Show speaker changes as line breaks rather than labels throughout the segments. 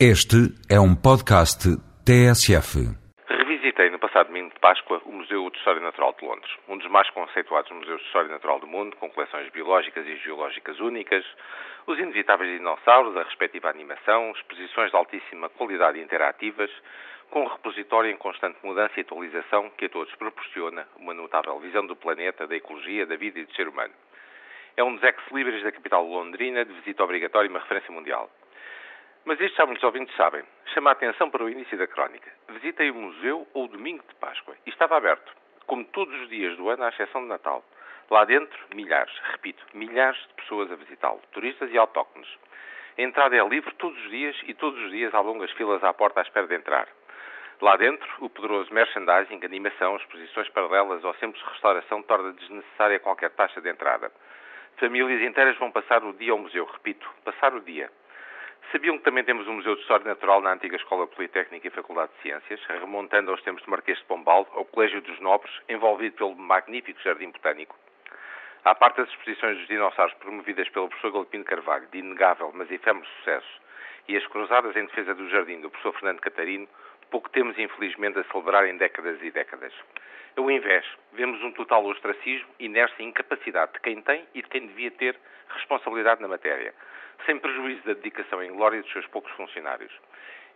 Este é um podcast TSF.
Revisitei no passado domingo de Páscoa o Museu de História Natural de Londres, um dos mais conceituados museus de história natural do mundo, com coleções biológicas e geológicas únicas, os inevitáveis dinossauros, a respectiva animação, exposições de altíssima qualidade interativas, com um repositório em constante mudança e atualização que a todos proporciona uma notável visão do planeta, da ecologia, da vida e do ser humano. É um dos ex-libris da capital londrina, de visita obrigatória e uma referência mundial. Mas isto já muitos ouvintes sabem. Chama a atenção para o início da crónica. Visitei o museu ou o domingo de Páscoa e estava aberto, como todos os dias do ano, à exceção de Natal. Lá dentro, milhares, repito, milhares de pessoas a visitá-lo, turistas e autóctones. A entrada é livre todos os dias e todos os dias há longas filas à porta à espera de entrar. Lá dentro, o poderoso merchandising, animação, exposições paralelas ou simples restauração torna desnecessária qualquer taxa de entrada. Famílias inteiras vão passar o dia ao museu, repito, passar o dia. Sabiam que também temos um Museu de História Natural na antiga Escola Politécnica e Faculdade de Ciências, remontando aos tempos de Marquês de Pombal, ao Colégio dos Nobres, envolvido pelo magnífico Jardim Botânico? À parte das exposições dos dinossauros promovidas pelo professor Galpino Carvalho, de inegável mas efêmero sucesso, e as cruzadas em defesa do jardim do professor Fernando Catarino, pouco temos infelizmente a celebrar em décadas e décadas. Ao invés, vemos um total ostracismo, inércia e incapacidade de quem tem e de quem devia ter responsabilidade na matéria sem prejuízo da dedicação em glória dos seus poucos funcionários.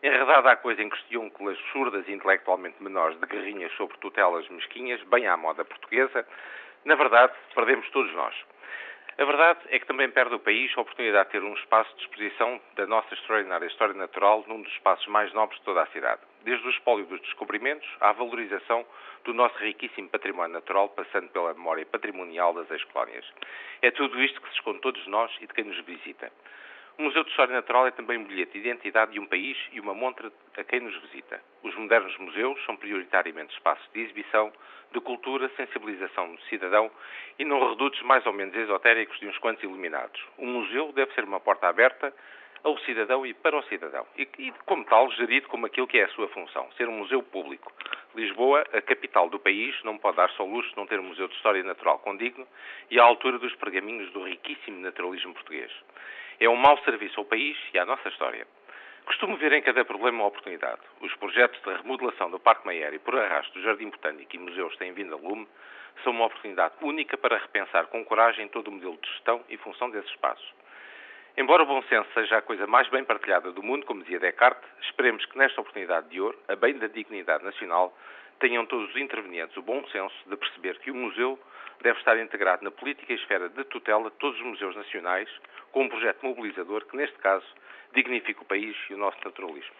Enredada a coisa em questão as surdas e intelectualmente menores de guerrinhas sobre tutelas mesquinhas, bem à moda portuguesa, na verdade, perdemos todos nós. A verdade é que também perde o país a oportunidade de ter um espaço de exposição da nossa extraordinária história natural num dos espaços mais nobres de toda a cidade. Desde o espólio dos descobrimentos à valorização do nosso riquíssimo património natural, passando pela memória patrimonial das ex-colónias. É tudo isto que se esconde todos nós e de quem nos visita. O Museu de História Natural é também um bilhete de identidade de um país e uma montra a quem nos visita. Os modernos museus são prioritariamente espaços de exibição, de cultura, sensibilização do cidadão e não redutos mais ou menos esotéricos de uns quantos iluminados. Um museu deve ser uma porta aberta ao cidadão e para o cidadão. E, e, como tal, gerido como aquilo que é a sua função, ser um museu público. Lisboa, a capital do país, não pode dar só luxo de não ter um museu de história natural condigno e à altura dos pergaminhos do riquíssimo naturalismo português. É um mau serviço ao país e à nossa história. Costumo ver em cada problema uma oportunidade. Os projetos de remodelação do Parque Maier e por arrasto do Jardim Botânico e museus têm vindo a lume são uma oportunidade única para repensar com coragem todo o modelo de gestão e função desses espaços. Embora o bom senso seja a coisa mais bem partilhada do mundo, como dizia Descartes, esperemos que nesta oportunidade de ouro, a bem da dignidade nacional, tenham todos os intervenientes o bom senso de perceber que o museu deve estar integrado na política e esfera de tutela de todos os museus nacionais, com um projeto mobilizador que, neste caso, dignifique o país e o nosso naturalismo.